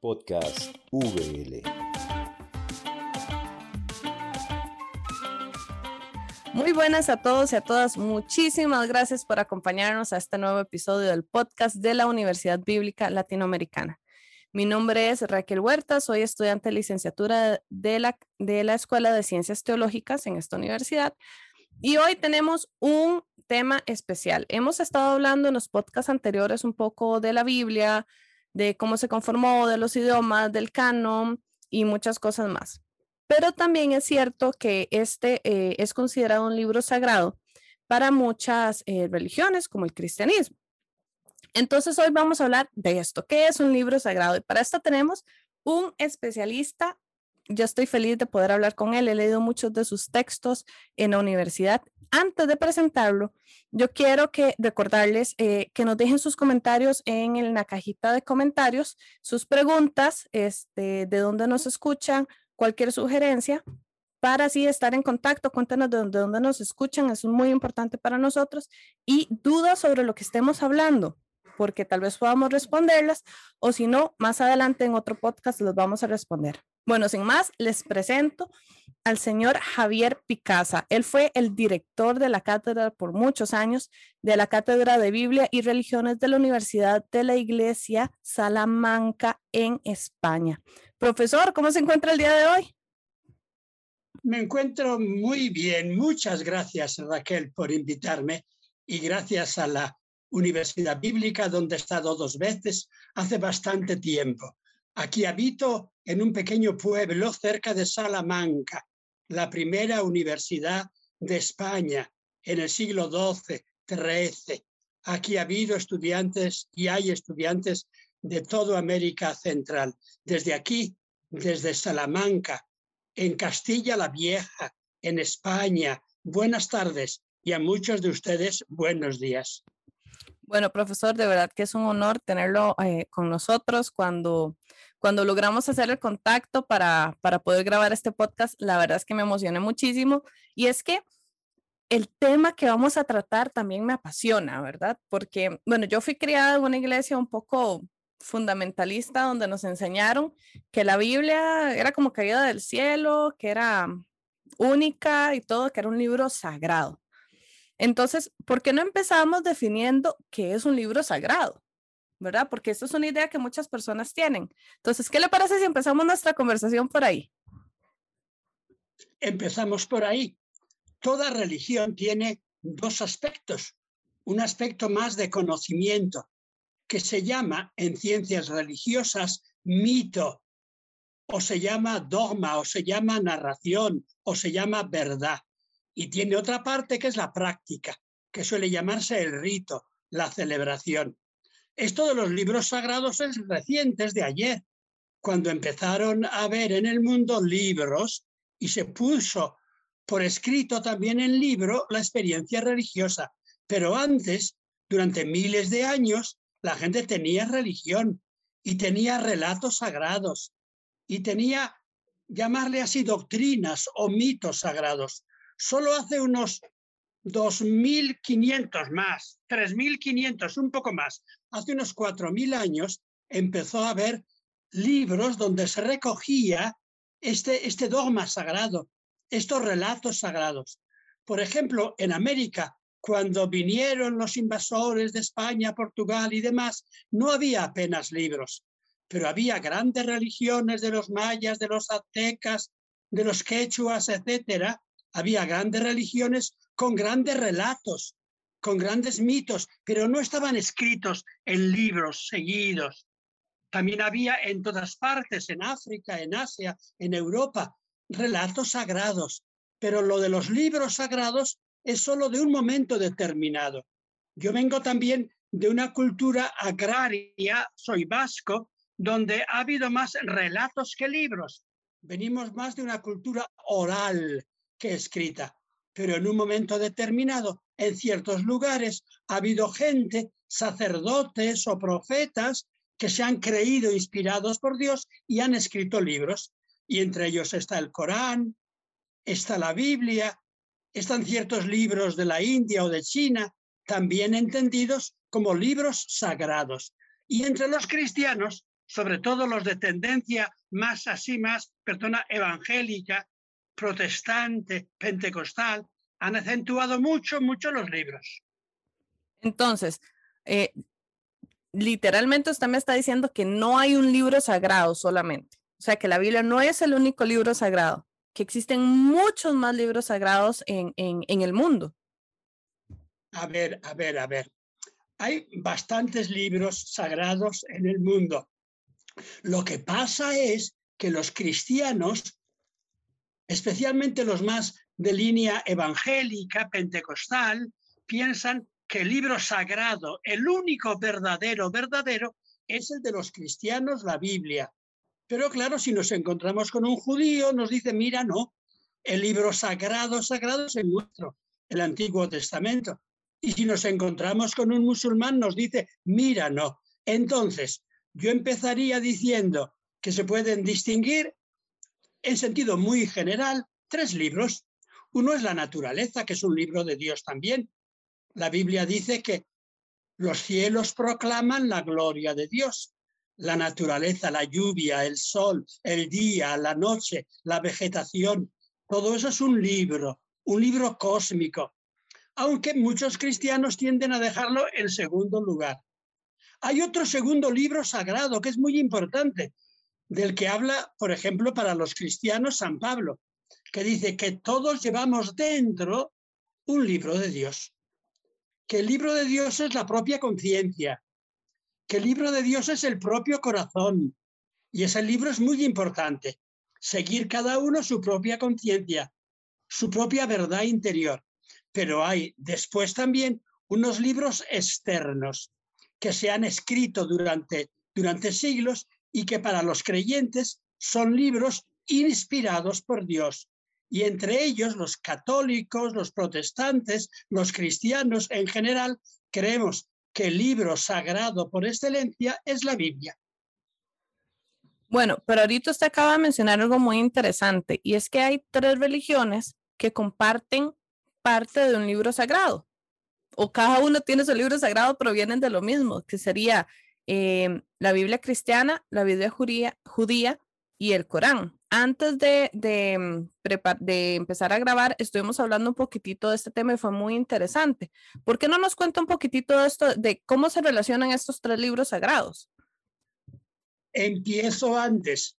Podcast VL. Muy buenas a todos y a todas. Muchísimas gracias por acompañarnos a este nuevo episodio del podcast de la Universidad Bíblica Latinoamericana. Mi nombre es Raquel Huerta, soy estudiante de licenciatura de la, de la Escuela de Ciencias Teológicas en esta universidad y hoy tenemos un tema especial. Hemos estado hablando en los podcasts anteriores un poco de la Biblia, de cómo se conformó, de los idiomas, del canon y muchas cosas más. Pero también es cierto que este eh, es considerado un libro sagrado para muchas eh, religiones como el cristianismo. Entonces hoy vamos a hablar de esto, ¿qué es un libro sagrado? Y para esto tenemos un especialista. Yo estoy feliz de poder hablar con él. He leído muchos de sus textos en la universidad. Antes de presentarlo, yo quiero que recordarles eh, que nos dejen sus comentarios en, la cajita de comentarios, sus preguntas, este, de dónde nos escuchan, cualquier sugerencia, para así estar en contacto. Cuéntanos de dónde, de dónde nos escuchan, es muy importante para nosotros. Y dudas sobre lo que estemos hablando porque tal vez podamos responderlas o si no, más adelante en otro podcast los vamos a responder. Bueno, sin más, les presento al señor Javier Picasa. Él fue el director de la cátedra por muchos años de la Cátedra de Biblia y Religiones de la Universidad de la Iglesia Salamanca en España. Profesor, ¿cómo se encuentra el día de hoy? Me encuentro muy bien. Muchas gracias, Raquel, por invitarme y gracias a la Universidad Bíblica, donde he estado dos veces hace bastante tiempo. Aquí habito en un pequeño pueblo cerca de Salamanca, la primera universidad de España en el siglo XII, XIII. Aquí ha habido estudiantes y hay estudiantes de toda América Central. Desde aquí, desde Salamanca, en Castilla la Vieja, en España. Buenas tardes y a muchos de ustedes buenos días. Bueno, profesor, de verdad que es un honor tenerlo eh, con nosotros cuando, cuando logramos hacer el contacto para, para poder grabar este podcast. La verdad es que me emocioné muchísimo y es que el tema que vamos a tratar también me apasiona, ¿verdad? Porque, bueno, yo fui criada en una iglesia un poco fundamentalista donde nos enseñaron que la Biblia era como caída del cielo, que era única y todo, que era un libro sagrado. Entonces, ¿por qué no empezamos definiendo qué es un libro sagrado? ¿Verdad? Porque esto es una idea que muchas personas tienen. Entonces, ¿qué le parece si empezamos nuestra conversación por ahí? Empezamos por ahí. Toda religión tiene dos aspectos. Un aspecto más de conocimiento, que se llama en ciencias religiosas mito, o se llama dogma, o se llama narración, o se llama verdad. Y tiene otra parte que es la práctica, que suele llamarse el rito, la celebración. Esto de los libros sagrados es reciente, es de ayer, cuando empezaron a ver en el mundo libros y se puso por escrito también en libro la experiencia religiosa. Pero antes, durante miles de años, la gente tenía religión y tenía relatos sagrados y tenía, llamarle así, doctrinas o mitos sagrados. Solo hace unos 2.500 más, 3.500, un poco más, hace unos 4.000 años empezó a haber libros donde se recogía este, este dogma sagrado, estos relatos sagrados. Por ejemplo, en América, cuando vinieron los invasores de España, Portugal y demás, no había apenas libros, pero había grandes religiones de los mayas, de los aztecas, de los quechuas, etcétera, había grandes religiones con grandes relatos, con grandes mitos, pero no estaban escritos en libros seguidos. También había en todas partes, en África, en Asia, en Europa, relatos sagrados, pero lo de los libros sagrados es solo de un momento determinado. Yo vengo también de una cultura agraria, soy vasco, donde ha habido más relatos que libros. Venimos más de una cultura oral, que escrita. Pero en un momento determinado, en ciertos lugares, ha habido gente, sacerdotes o profetas, que se han creído inspirados por Dios y han escrito libros. Y entre ellos está el Corán, está la Biblia, están ciertos libros de la India o de China, también entendidos como libros sagrados. Y entre los cristianos sobre todo los de tendencia más así, más, perdona, evangélica, protestante, pentecostal, han acentuado mucho, mucho los libros. Entonces, eh, literalmente usted me está diciendo que no hay un libro sagrado solamente. O sea, que la Biblia no es el único libro sagrado, que existen muchos más libros sagrados en, en el mundo. A ver, a ver, a ver. Hay bastantes libros sagrados en el mundo. Lo que pasa es que los cristianos, especialmente los más de línea evangélica, pentecostal, piensan que el libro sagrado, el único verdadero, verdadero, es el de los cristianos, la Biblia. Pero claro, si nos encontramos con un judío, nos dice, mira, no, el libro sagrado, sagrado es el nuestro, el Antiguo Testamento. Y si nos encontramos con un musulmán, nos dice, mira, no. Entonces, yo empezaría diciendo que se pueden distinguir en sentido muy general tres libros. Uno es la naturaleza, que es un libro de Dios también. La Biblia dice que los cielos proclaman la gloria de Dios. La naturaleza, la lluvia, el sol, el día, la noche, la vegetación, todo eso es un libro, un libro cósmico, aunque muchos cristianos tienden a dejarlo en segundo lugar. Hay otro segundo libro sagrado que es muy importante, del que habla, por ejemplo, para los cristianos San Pablo, que dice que todos llevamos dentro un libro de Dios, que el libro de Dios es la propia conciencia, que el libro de Dios es el propio corazón, y ese libro es muy importante, seguir cada uno su propia conciencia, su propia verdad interior. Pero hay después también unos libros externos que se han escrito durante, durante siglos y que para los creyentes son libros inspirados por Dios, y entre ellos los católicos, los protestantes, los cristianos en general, creemos que el libro sagrado por excelencia es la Biblia. Bueno, pero ahorita usted acaba de mencionar algo muy interesante y es que hay tres religiones que comparten parte de un libro sagrado o cada uno tiene su libro sagrado, pero vienen de lo mismo, que sería eh, la Biblia cristiana, la Biblia judía, y el Corán antes de, mm, de, empezar a grabar, estuvimos hablando un poquitito de este tema y fue muy interesante. ¿Por qué no nos cuenta un poquitito de esto, de cómo se relacionan estos tres libros sagrados? Empiezo antes.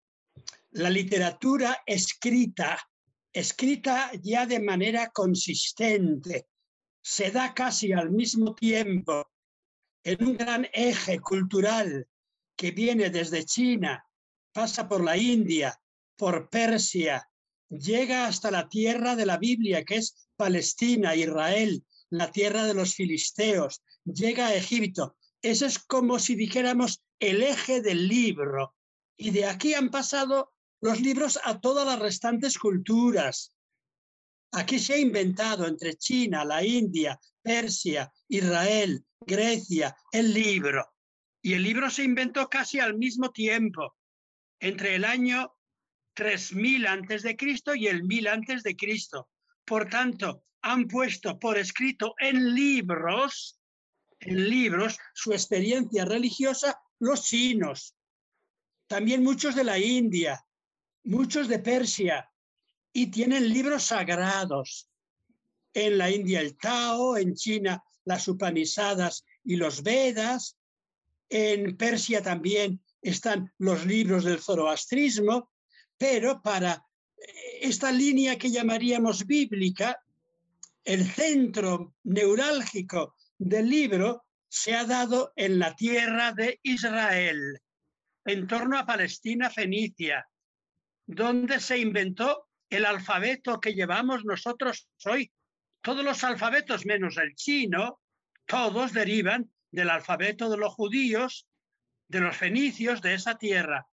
La literatura escrita, escrita ya de manera consistente, se da casi al mismo tiempo en un gran eje cultural que viene desde China, pasa por la India, por Persia, llega hasta la tierra de la Biblia, que es Palestina, Israel, la tierra de los filisteos, llega a Egipto. Ese es como si dijéramos el eje del libro. Y de aquí han pasado los libros a todas las restantes culturas. Aquí se ha inventado entre China, la India, Persia, Israel, Grecia, el libro. Y el libro se inventó casi al mismo tiempo, entre el año 3000 antes de Cristo y el 1000 antes de Cristo. Por tanto, han puesto por escrito en libros, en libros, su experiencia religiosa los chinos, también muchos de la India, muchos de Persia, y tienen libros sagrados. En la India el Tao, en China las Upanisadas y los Vedas, en Persia también están los libros del zoroastrismo, pero para esta línea que llamaríamos bíblica, el centro neurálgico del libro se ha dado en la tierra de Israel, en torno a Palestina Fenicia, donde se inventó el alfabeto que llevamos nosotros hoy. Todos los alfabetos menos el chino, todos derivan del alfabeto de los judíos, de los fenicios de esa tierra.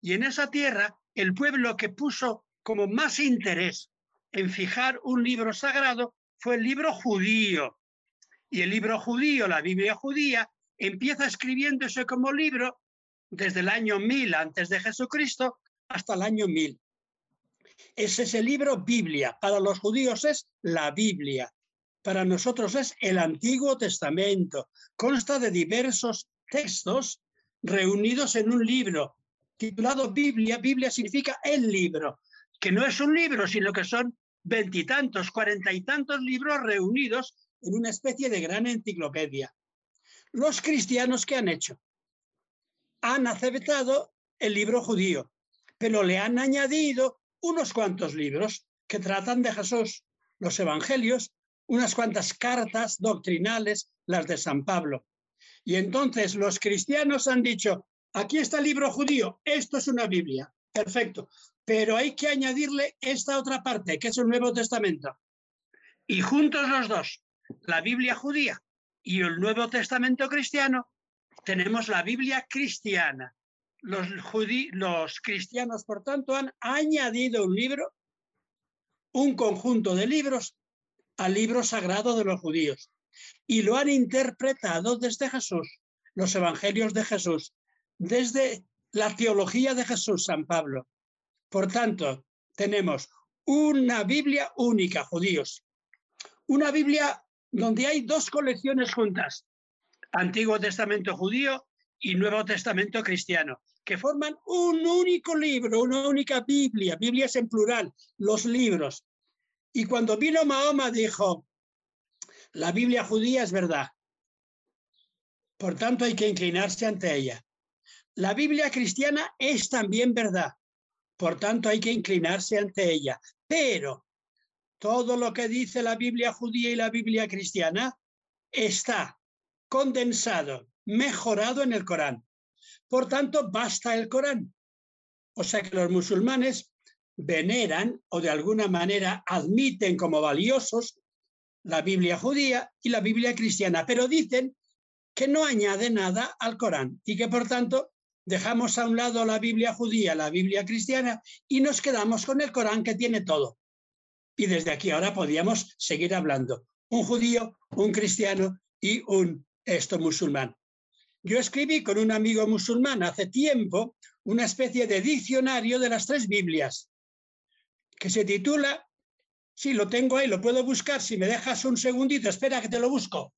Y en esa tierra el pueblo que puso como más interés en fijar un libro sagrado fue el libro judío. Y el libro judío, la Biblia judía, empieza escribiéndose como libro desde el año 1000 antes de Jesucristo hasta el año 1000. Ese es el libro Biblia. Para los judíos es la Biblia. Para nosotros es el Antiguo Testamento. Consta de diversos textos reunidos en un libro titulado Biblia. Biblia significa el libro, que no es un libro, sino que son veintitantos, cuarenta y tantos libros reunidos en una especie de gran enciclopedia. Los cristianos, ¿qué han hecho? Han aceptado el libro judío, pero le han añadido unos cuantos libros que tratan de Jesús, los evangelios, unas cuantas cartas doctrinales, las de San Pablo. Y entonces los cristianos han dicho, aquí está el libro judío, esto es una Biblia, perfecto, pero hay que añadirle esta otra parte, que es el Nuevo Testamento. Y juntos los dos, la Biblia judía y el Nuevo Testamento cristiano, tenemos la Biblia cristiana. Los, los cristianos, por tanto, han añadido un libro, un conjunto de libros, al libro sagrado de los judíos. Y lo han interpretado desde Jesús, los evangelios de Jesús, desde la teología de Jesús, San Pablo. Por tanto, tenemos una Biblia única, judíos, una Biblia donde hay dos colecciones juntas, Antiguo Testamento judío y Nuevo Testamento cristiano, que forman un único libro, una única Biblia, Biblias en plural, los libros. Y cuando vino Mahoma dijo, la Biblia judía es verdad. Por tanto, hay que inclinarse ante ella. La Biblia cristiana es también verdad. Por tanto, hay que inclinarse ante ella. Pero todo lo que dice la Biblia judía y la Biblia cristiana está condensado, mejorado en el Corán. Por tanto, basta el Corán. O sea que los musulmanes veneran o de alguna manera admiten como valiosos la Biblia judía y la Biblia cristiana, pero dicen que no añade nada al Corán y que por tanto dejamos a un lado la Biblia judía, la Biblia cristiana y nos quedamos con el Corán que tiene todo. Y desde aquí ahora podríamos seguir hablando. Un judío, un cristiano y un esto musulmán. Yo escribí con un amigo musulmán hace tiempo una especie de diccionario de las tres Biblias que se titula Sí, lo tengo ahí, lo puedo buscar. Si me dejas un segundito, espera que te lo busco.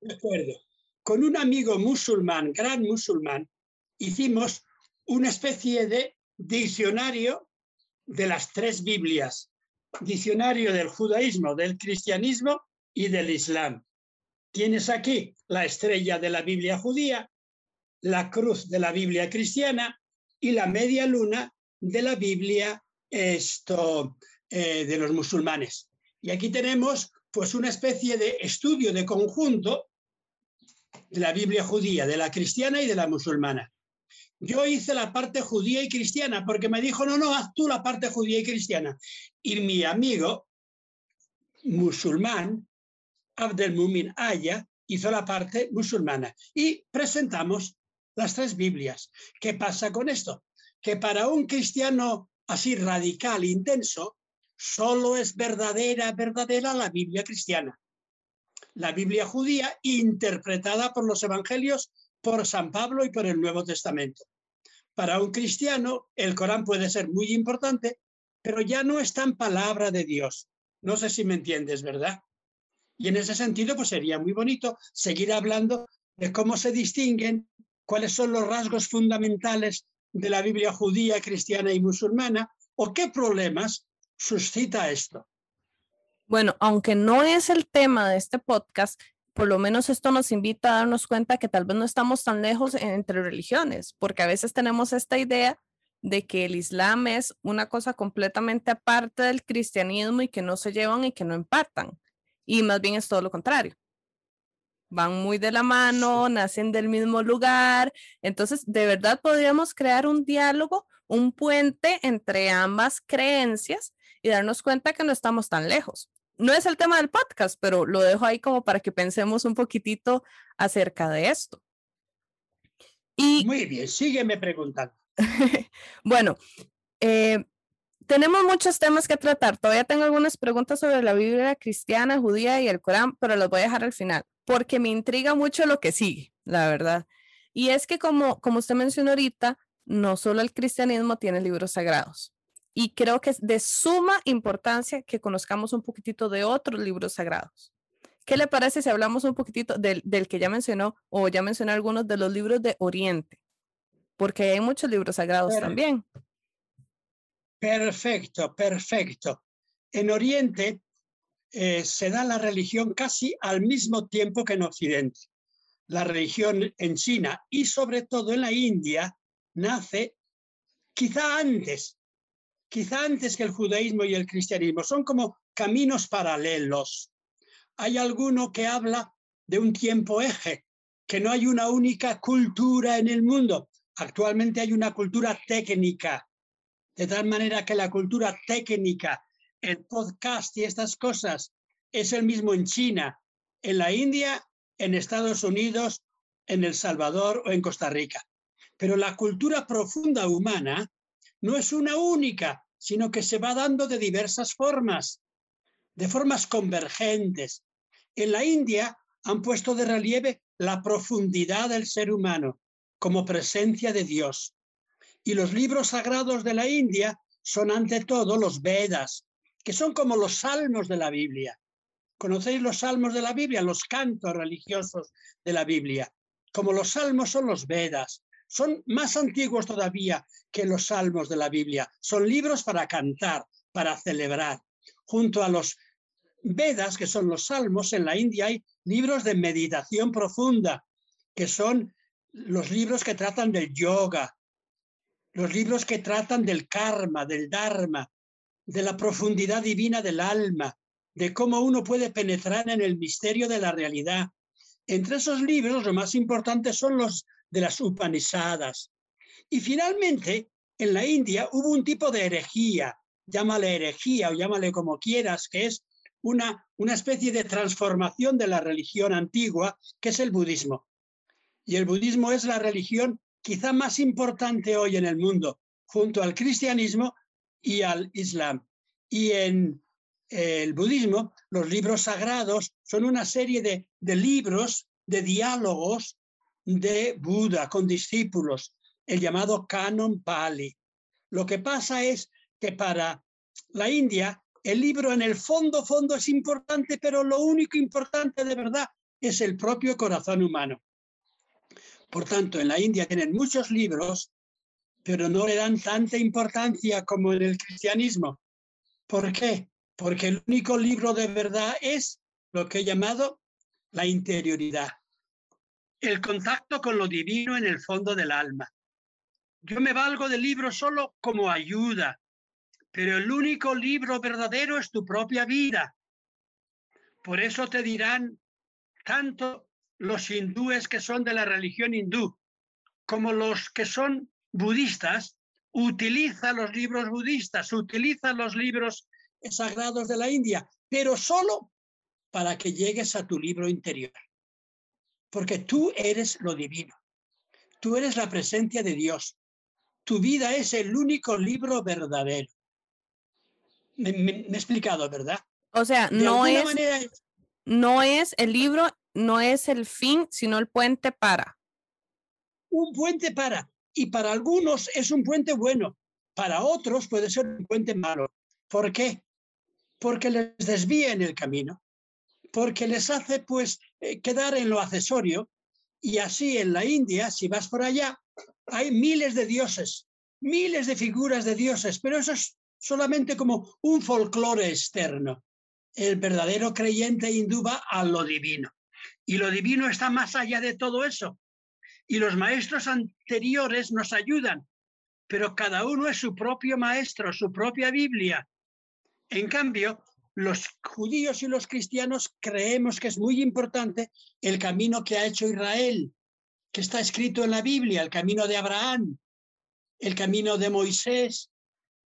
De acuerdo. Con un amigo musulmán, gran musulmán, hicimos una especie de diccionario de las tres Biblias. Diccionario del judaísmo, del cristianismo y del islam. Tienes aquí la estrella de la Biblia judía, la cruz de la Biblia cristiana y la media luna de la Biblia esto, eh, de los musulmanes. Y aquí tenemos pues una especie de estudio de conjunto de la Biblia judía, de la cristiana y de la musulmana. Yo hice la parte judía y cristiana porque me dijo, no, no, haz tú la parte judía y cristiana. Y mi amigo musulmán, Abdelmumin Aya, hizo la parte musulmana. Y presentamos las tres Biblias. ¿Qué pasa con esto? Que para un cristiano así radical, intenso, solo es verdadera, verdadera la Biblia cristiana. La Biblia judía interpretada por los evangelios, por San Pablo y por el Nuevo Testamento. Para un cristiano, el Corán puede ser muy importante, pero ya no es tan palabra de Dios. No sé si me entiendes, ¿verdad? Y en ese sentido, pues sería muy bonito seguir hablando de cómo se distinguen, cuáles son los rasgos fundamentales de la Biblia judía, cristiana y musulmana, o qué problemas suscita esto. Bueno, aunque no es el tema de este podcast, por lo menos esto nos invita a darnos cuenta que tal vez no estamos tan lejos entre religiones, porque a veces tenemos esta idea de que el Islam es una cosa completamente aparte del cristianismo y que no se llevan y que no empatan. Y más bien es todo lo contrario van muy de la mano, nacen del mismo lugar. Entonces, de verdad podríamos crear un diálogo, un puente entre ambas creencias y darnos cuenta que no estamos tan lejos. No es el tema del podcast, pero lo dejo ahí como para que pensemos un poquitito acerca de esto. Y, Muy bien, sígueme preguntando. bueno, eh, tenemos muchos temas que tratar. Todavía tengo algunas preguntas sobre la Biblia cristiana, judía y el Corán, pero los voy a dejar al final porque me intriga mucho lo que sigue, la verdad. Y es que como, como usted mencionó ahorita, no solo el cristianismo tiene libros sagrados. Y creo que es de suma importancia que conozcamos un poquitito de otros libros sagrados, ¿Qué le parece si hablamos un poquitito del, del que ya mencionó o ya mencioné algunos de los libros de Oriente? Porque hay muchos libros sagrados Pero- también. Perfecto, perfecto. En Oriente eh, se da la religión casi al mismo tiempo que en Occidente. La religión en China y sobre todo en la India nace quizá antes, quizá antes que el judaísmo y el cristianismo. Son como caminos paralelos. Hay alguno que habla de un tiempo eje, que no hay una única cultura en el mundo. Actualmente hay una cultura técnica, de tal manera que la cultura técnica, el podcast y estas cosas es el mismo en China, en la India, en Estados Unidos, en El Salvador o en Costa Rica. Pero la cultura profunda humana no es una única, sino que se va dando de diversas formas, de formas convergentes. En la India han puesto de relieve la profundidad del ser humano como presencia de Dios. Y los libros sagrados de la India son ante todo los Vedas, que son como los salmos de la Biblia. ¿Conocéis los salmos de la Biblia? Los cantos religiosos de la Biblia. Como los salmos son los Vedas. Son más antiguos todavía que los salmos de la Biblia. Son libros para cantar, para celebrar. Junto a los Vedas, que son los salmos, en la India hay libros de meditación profunda, que son los libros que tratan del yoga, los libros que tratan del karma, del dharma, de la profundidad divina del alma, de cómo uno puede penetrar en el misterio de la realidad. Entre esos libros, lo más importante son los de las Upanishadas. Y finalmente, en la India hubo un tipo de herejía, llámale herejía o llámale como quieras, que es una, una especie de transformación de la religión antigua, que es el budismo. Y el budismo es la religión quizá más importante hoy en el mundo, junto al cristianismo y al islam. Y en eh, el budismo, los libros sagrados son una serie de, de libros, de diálogos de Buda con discípulos, el llamado canon Pali. Lo que pasa es que para la India, el libro en el fondo, fondo es importante, pero lo único importante de verdad es el propio corazón humano. Por tanto, en la India tienen muchos libros, pero no le dan tanta importancia como en el cristianismo. ¿Por qué? Porque el único libro de verdad es lo que he llamado la interioridad, el contacto con lo divino en el fondo del alma. Yo me valgo del libro solo como ayuda, pero el único libro verdadero es tu propia vida. Por eso te dirán tanto los hindúes que son de la religión hindú como los que son budistas, utiliza los libros budistas, utiliza los libros sagrados de la India, pero solo para que llegues a tu libro interior. Porque tú eres lo divino. Tú eres la presencia de Dios. Tu vida es el único libro verdadero. Me, me- me he explicado, ¿verdad? O sea, De no es, manera, no es el libro, no es el fin, sino el puente para. un puente para, y para algunos es un puente bueno, para otros puede ser un puente malo. ¿Por qué? Porque les desvía en el camino, porque les hace pues eh, quedar en lo accesorio y así en la India, si vas por allá, hay miles de dioses, miles de figuras de dioses, pero eso es solamente como un folclore externo. El verdadero creyente hindú va a lo divino y lo divino está más allá de todo eso y los maestros anteriores nos ayudan, pero cada uno es su propio maestro, su propia Biblia. En cambio, los judíos y los cristianos creemos que es muy importante el camino que ha hecho Israel, que está escrito en la Biblia, el camino de Abraham, el camino de Moisés,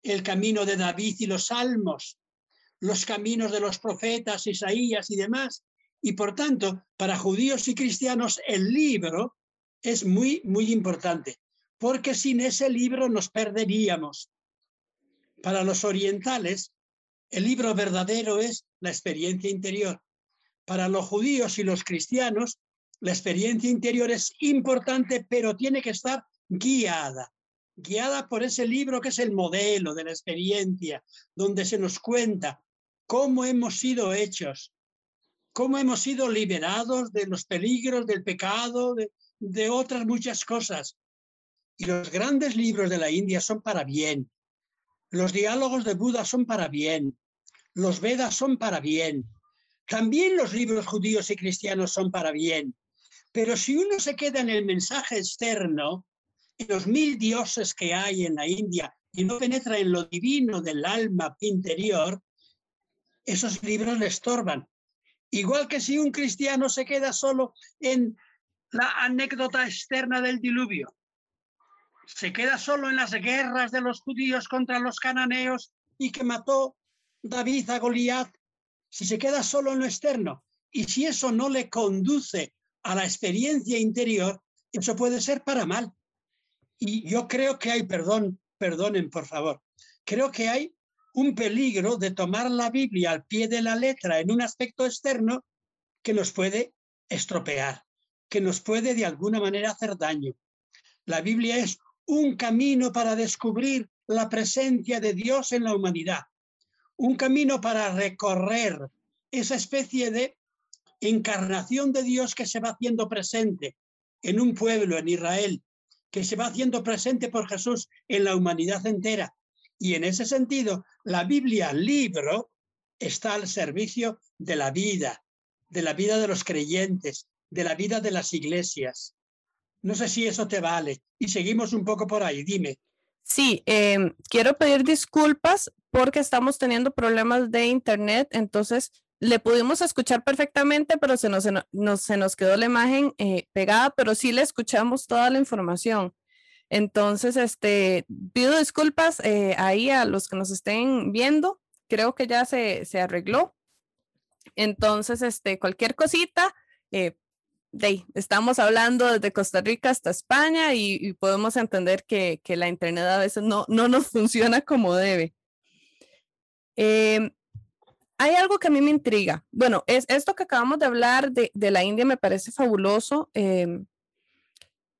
el camino de David y los salmos, los caminos de los profetas, Isaías y demás. Y por tanto, para judíos y cristianos, el libro es muy, muy importante, porque sin ese libro nos perderíamos. Para los orientales, el libro verdadero es la experiencia interior. Para los judíos y los cristianos, la experiencia interior es importante, pero tiene que estar guiada, guiada por ese libro que es el modelo de la experiencia, donde se nos cuenta cómo hemos sido hechos, cómo hemos sido liberados de los peligros del pecado, de, otras muchas cosas. Y los grandes libros de la India son para bien. Los diálogos de Buda son para bien. Los Vedas son para bien. También los libros judíos y cristianos son para bien. Pero si uno se queda en el mensaje externo, en los mil dioses que hay en la India, y no penetra en lo divino del alma interior, esos libros le estorban. Igual que si un cristiano se queda solo en la anécdota externa del diluvio, se queda solo en las guerras de los judíos contra los cananeos y que mató David a Goliat, si se queda solo en lo externo y si eso no le conduce a la experiencia interior, eso puede ser para mal. Y yo creo que hay, perdón, perdonen por favor, creo que hay un peligro de tomar la Biblia al pie de la letra en un aspecto externo que nos puede estropear, que nos puede de alguna manera hacer daño. La Biblia es un camino para descubrir la presencia de Dios en la humanidad, un camino para recorrer esa especie de encarnación de Dios que se va haciendo presente en un pueblo, en Israel, que se va haciendo presente por Jesús en la humanidad entera. Y en ese sentido, la Biblia, libro, está al servicio de la vida, de la vida de los creyentes, de la vida de las iglesias. No sé si eso te vale. Y seguimos un poco por ahí. Dime. Sí, em, quiero pedir disculpas porque estamos teniendo problemas de internet, entonces le pudimos escuchar perfectamente, pero se nos, quedó la imagen eh, pegada, pero sí le escuchamos toda la información. Entonces, este, pido disculpas eh, ahí a los que nos estén viendo. Creo que ya se, se arregló. Entonces, este, cualquier cosita, eh, estamos hablando desde Costa Rica hasta España y, podemos entender que, que, la internet a veces no, no nos funciona como debe. Eh, hay algo que a mí me intriga. Bueno, es esto que acabamos de hablar de, de la India me parece fabuloso. Eh,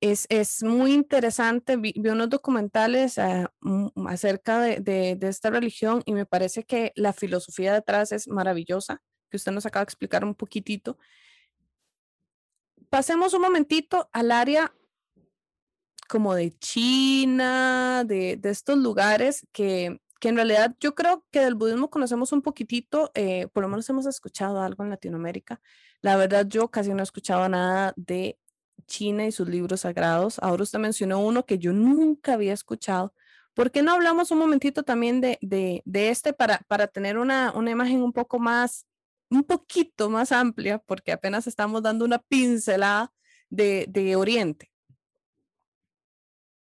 es, es, muy interesante. Vi, unos documentales uh, acerca de, de, de, esta religión y me parece que la filosofía detrás es maravillosa, que usted nos acaba de explicar un poquitito. Pasemos un momentito al área como de China, de, de estos lugares que, que en realidad yo creo que del budismo conocemos un poquitito, eh, por lo menos hemos escuchado algo en Latinoamérica. La verdad yo casi no he escuchado nada de China y sus libros sagrados. Ahora usted mencionó uno que yo nunca había escuchado. ¿Por qué no hablamos un momentito también de, de, este para, para tener una, una imagen un poco más, un poquito más amplia, porque apenas estamos dando una pincelada de, de Oriente?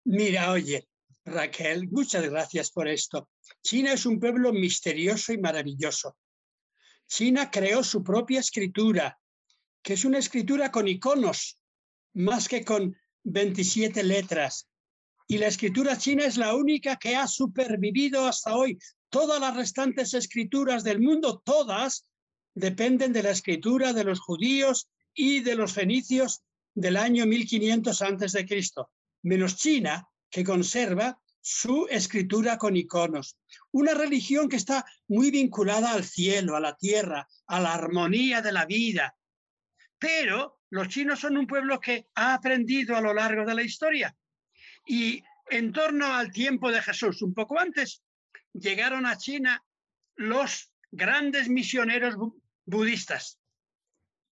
Mira, oye, Raquel, muchas gracias por esto. China es un pueblo misterioso y maravilloso. China creó su propia escritura, que es una escritura con iconos, más que con 27 letras. Y la escritura china es la única que ha supervivido hasta hoy. Todas las restantes escrituras del mundo, todas, dependen de la escritura de los judíos y de los fenicios del año 1500 antes de Cristo, menos China, que conserva su escritura con iconos. Una religión que está muy vinculada al cielo, a la tierra, a la armonía de la vida. Pero los chinos son un pueblo que ha aprendido a lo largo de la historia. Y en torno al tiempo de Jesús, un poco antes, llegaron a China los grandes misioneros budistas.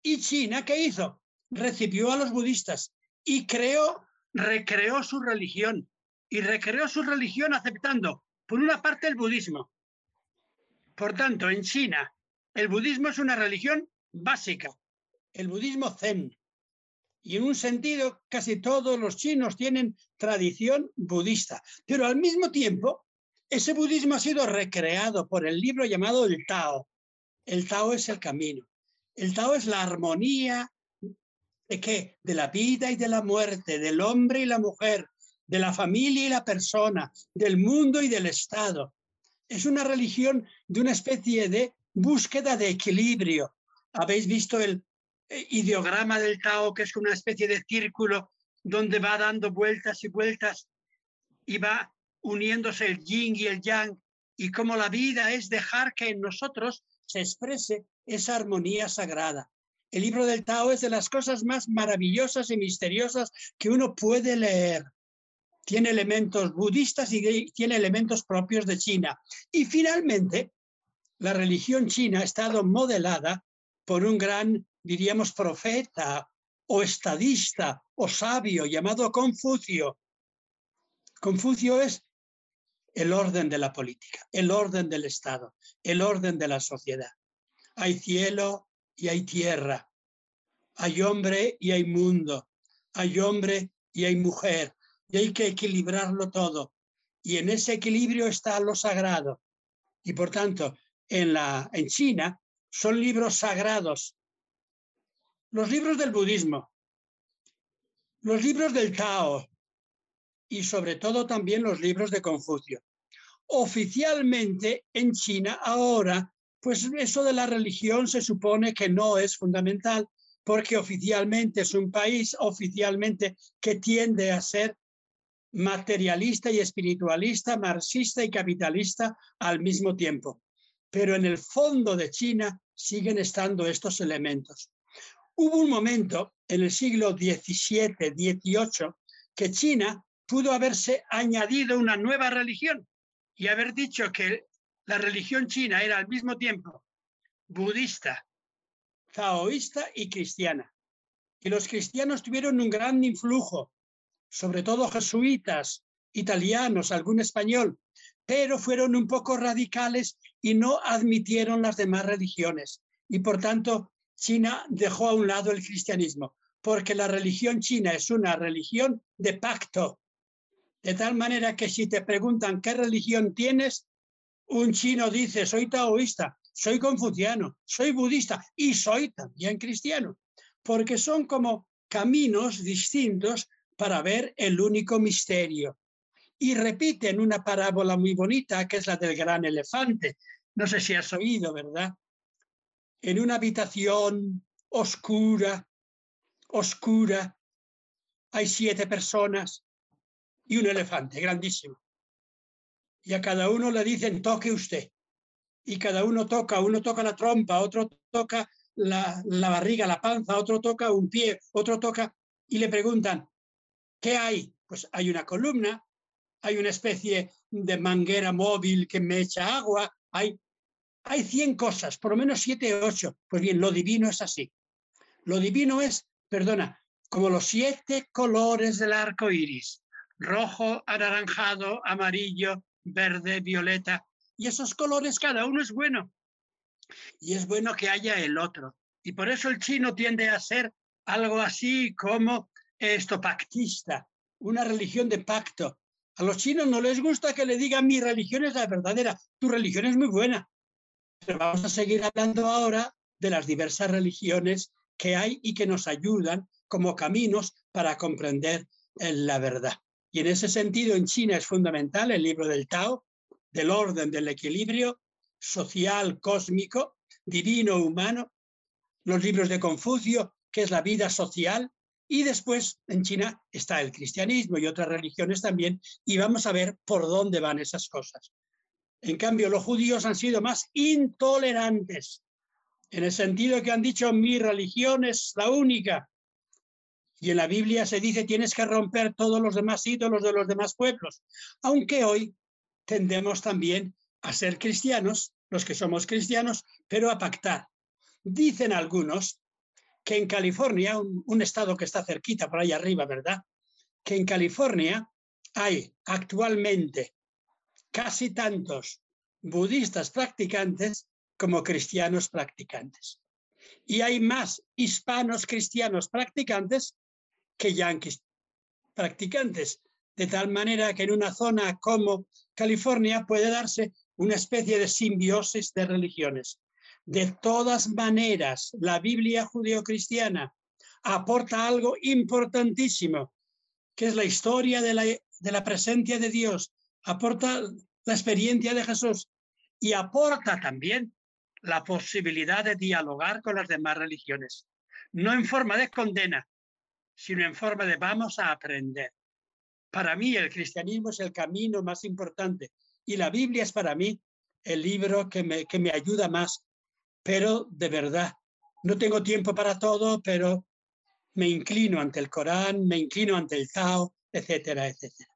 ¿Y China qué hizo? Recibió a los budistas y creó recreó su religión y recreó su religión aceptando, por una parte, el budismo. Por tanto, en China, el budismo es una religión básica, el budismo zen. Y en un sentido, casi todos los chinos tienen tradición budista. Pero al mismo tiempo, ese budismo ha sido recreado por el libro llamado el Tao. El Tao es el camino. El Tao es la armonía ¿De qué? De la vida y de la muerte, del hombre y la mujer, de la familia y la persona, del mundo y del Estado. Es una religión de una especie de búsqueda de equilibrio. Habéis visto el ideograma del Tao, que es una especie de círculo donde va dando vueltas y vueltas y va uniéndose el yin y el yang, y como la vida es dejar que en nosotros se exprese esa armonía sagrada. El libro del Tao es de las cosas más maravillosas y misteriosas que uno puede leer. Tiene elementos budistas y tiene elementos propios de China. Y finalmente, la religión china ha estado modelada por un gran, diríamos, profeta o estadista o sabio llamado Confucio. Confucio es el orden de la política, el orden del Estado, el orden de la sociedad. Hay cielo y hay tierra, hay hombre y hay mundo, hay hombre y hay mujer, y hay que equilibrarlo todo. Y en ese equilibrio está lo sagrado. Y por tanto, en, la, en China son libros sagrados. Los libros del budismo, los libros del Tao y sobre todo también los libros de Confucio. Oficialmente en China ahora, pues eso de la religión se supone que no es fundamental porque oficialmente es un país oficialmente que tiende a ser materialista y espiritualista, marxista y capitalista al mismo tiempo. Pero en el fondo de China siguen estando estos elementos. Hubo un momento en el siglo XVII, XVIII, que China pudo haberse añadido una nueva religión y haber dicho que la religión china era al mismo tiempo budista, taoísta y cristiana. Y los cristianos tuvieron un gran influjo sobre todo jesuitas, italianos, algún español, pero fueron un poco radicales y no admitieron las demás religiones. Y por tanto, China dejó a un lado el cristianismo, porque la religión china es una religión de pacto. De tal manera que si te preguntan qué religión tienes, un chino dice, soy taoísta, soy confuciano, soy budista y soy también cristiano, porque son como caminos distintos para ver el único misterio. Y repiten una parábola muy bonita, que es la del gran elefante. No sé si has oído, ¿verdad? En una habitación oscura, oscura, hay siete personas y un elefante grandísimo. Y a cada uno le dicen, toque usted. Y cada uno toca, uno toca la trompa, otro toca la, barriga, la panza, otro toca un pie, otro toca, y le preguntan, ¿Qué hay? Pues hay una columna, hay una especie de manguera móvil que me echa agua, hay, hay 100 cosas, por lo menos 7 o 8. Pues bien, lo divino es así. Lo divino es, perdona, como los siete colores del arco iris: rojo, anaranjado, amarillo, verde, violeta. Y esos colores, cada uno es bueno. Y es bueno que haya el otro. Y por eso el chino tiende a ser algo así como esto pactista, una religión de pacto. A los chinos no les gusta que le digan mi religión es la verdadera, tu religión es muy buena. Pero vamos a seguir hablando ahora de las diversas religiones que hay y que nos ayudan como caminos para comprender eh, la verdad. Y en ese sentido, en China es fundamental el libro del Tao, del orden, del equilibrio social, cósmico, divino, humano, los libros de Confucio, que es la vida social, y después en China está el cristianismo y otras religiones también, y vamos a ver por dónde van esas cosas. En cambio, los judíos han sido más intolerantes, en el sentido que han dicho, mi religión es la única. Y en la Biblia se dice, tienes que romper todos los demás ídolos de los demás pueblos. Aunque hoy tendemos también a ser cristianos, los que somos cristianos, pero a pactar. Dicen algunos que en California, un, estado que está cerquita por ahí arriba, ¿verdad? Que en California hay actualmente casi tantos budistas practicantes como cristianos practicantes. Y hay más hispanos cristianos practicantes que yanquis practicantes, de tal manera que en una zona como California puede darse una especie de simbiosis de religiones. De todas maneras, la Biblia judeocristiana aporta algo importantísimo, que es la historia de la, de la presencia de Dios, aporta la experiencia de Jesús y aporta también la posibilidad de dialogar con las demás religiones, no en forma de condena, sino en forma de vamos a aprender. Para mí el cristianismo es el camino más importante y la Biblia es para mí el libro que me, que me ayuda más pero de verdad, no tengo tiempo para todo, pero me inclino ante el Corán, me inclino ante el Tao, etcétera, etcétera.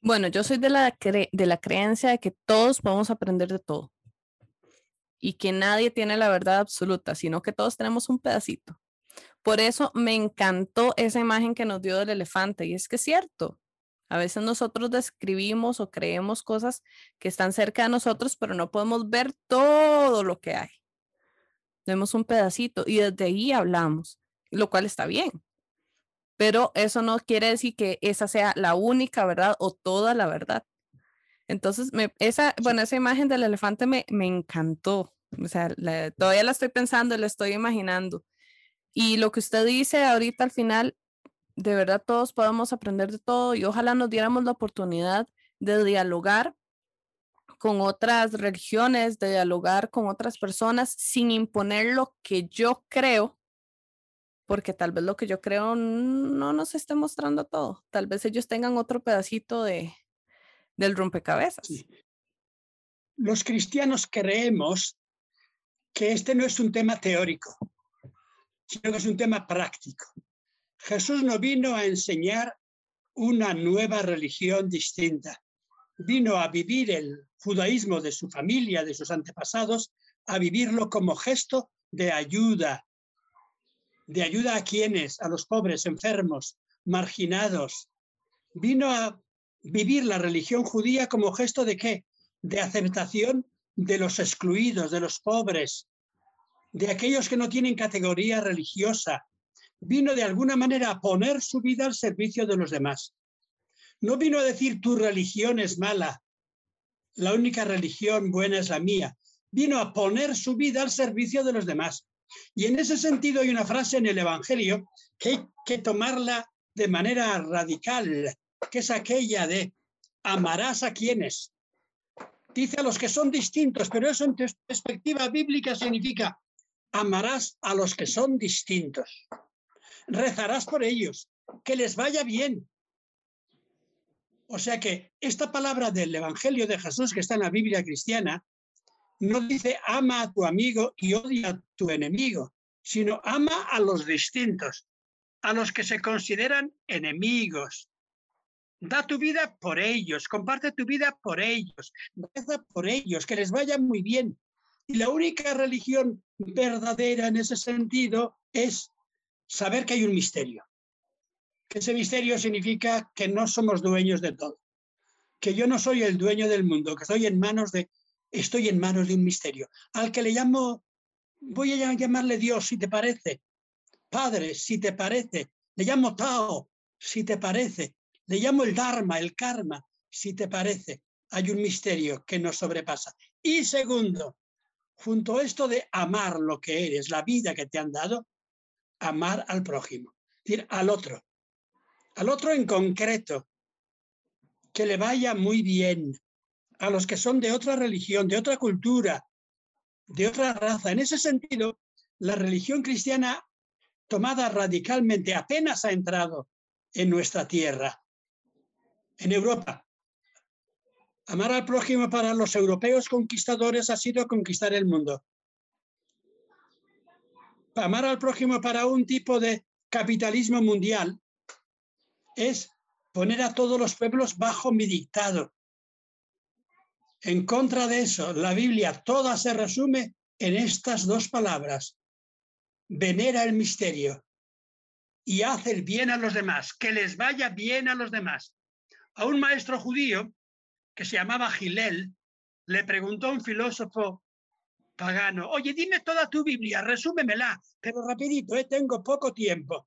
Bueno, yo soy de la, de la creencia de que todos podemos aprender de todo y que nadie tiene la verdad absoluta, sino que todos tenemos un pedacito. Por eso me encantó esa imagen que nos dio del elefante y es que es cierto. A veces nosotros describimos o creemos cosas que están cerca de nosotros, pero no podemos ver todo lo que hay. Vemos un pedacito y desde ahí hablamos, lo cual está bien. Pero eso no quiere decir que esa sea la única verdad o toda la verdad. Entonces, esa, bueno, esa imagen del elefante me, me encantó. O sea, todavía la estoy pensando, la estoy imaginando. Y lo que usted dice ahorita al final, de verdad todos podemos aprender de todo y ojalá nos diéramos la oportunidad de dialogar con otras religiones, de dialogar con otras personas sin imponer lo que yo creo, porque tal vez lo que yo creo no nos esté mostrando todo. Tal vez ellos tengan otro pedacito de, del rompecabezas. Los cristianos creemos que este no es un tema teórico, sino que es un tema práctico. Jesús no vino a enseñar una nueva religión distinta. Vino a vivir el judaísmo de su familia, de sus antepasados, a vivirlo como gesto de ayuda. ¿De ayuda a quienes? A los pobres, enfermos, marginados. Vino a vivir la religión judía como gesto de qué? De aceptación de los excluidos, de los pobres, de aquellos que no tienen categoría religiosa, vino de alguna manera a poner su vida al servicio de los demás. No vino a decir tu religión es mala, la única religión buena es la mía. Vino a poner su vida al servicio de los demás. Y en ese sentido hay una frase en el Evangelio que hay que tomarla de manera radical, que es aquella de amarás a quienes. Dice a los que son distintos, pero eso en perspectiva bíblica significa amarás a los que son distintos rezarás por ellos, que les vaya bien. O sea que esta palabra del Evangelio de Jesús que está en la Biblia cristiana no dice ama a tu amigo y odia a tu enemigo, sino ama a los distintos, a los que se consideran enemigos. Da tu vida por ellos, comparte tu vida por ellos, reza por ellos, que les vaya muy bien. Y la única religión verdadera en ese sentido es saber que hay un misterio. Que ese misterio significa que no somos dueños de todo. Que yo no soy el dueño del mundo, que estoy en manos de, estoy en manos de un misterio. Al que le llamo, voy a llamarle Dios, si te parece. Padre, si te parece. Le llamo Tao, si te parece. Le llamo el Dharma, el Karma, si te parece. Hay un misterio que nos sobrepasa. Y segundo, junto a esto de amar lo que eres, la vida que te han dado, amar al prójimo, es decir, al otro, al otro en concreto, que le vaya muy bien, a los que son de otra religión, de otra cultura, de otra raza. En ese sentido, la religión cristiana tomada radicalmente apenas ha entrado en nuestra tierra, en Europa. Amar al prójimo para los europeos conquistadores ha sido conquistar el mundo amar al prójimo para un tipo de capitalismo mundial es poner a todos los pueblos bajo mi dictado. En contra de eso, la Biblia toda se resume en estas dos palabras. Venera el misterio y hace el bien a los demás, que les vaya bien a los demás. A un maestro judío que se llamaba Gilel le preguntó a un filósofo pagano, oye, dime toda tu Biblia, resúmemela, pero rapidito, ¿eh? tengo poco tiempo.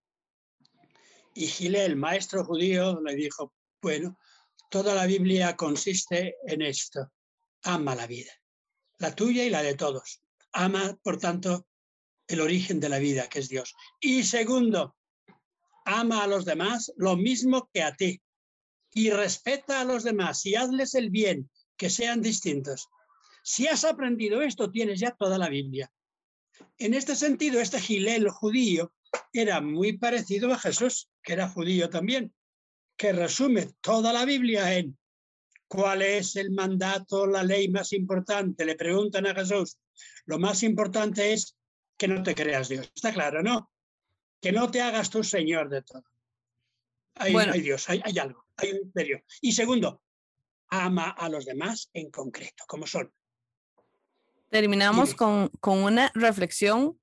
Y Gilel, maestro judío, le dijo, bueno, toda la Biblia consiste en esto, ama la vida, la tuya y la de todos. Ama, por tanto, el origen de la vida, que es Dios. Y segundo, ama a los demás lo mismo que a ti. Y respeta a los demás y hazles el bien, que sean distintos. Si has aprendido esto, tienes ya toda la Biblia. En este sentido, este Gilel judío era muy parecido a Jesús, que era judío también, que resume toda la Biblia en cuál es el mandato, la ley más importante. Le preguntan a Jesús, Lo más importante es que no te creas Dios. Está claro, ¿no? Que no te hagas tú señor de todo. Hay, hay Dios, hay, hay algo, hay un imperio. Y segundo, ama a los demás en concreto, como son. Terminamos con, con, una reflexión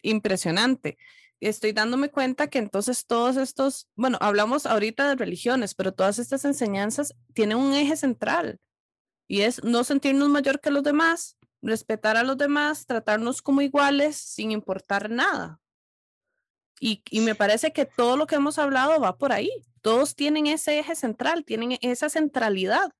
impresionante. Estoy dándome cuenta que entonces todos estos, bueno, hablamos ahorita de religiones, pero todas estas enseñanzas tienen un eje central y es no sentirnos mayor que los demás, respetar a los demás, tratarnos como iguales sin importar nada. Y, y, me parece que todo lo que hemos hablado va por ahí. Todos tienen ese eje central, tienen esa centralidad.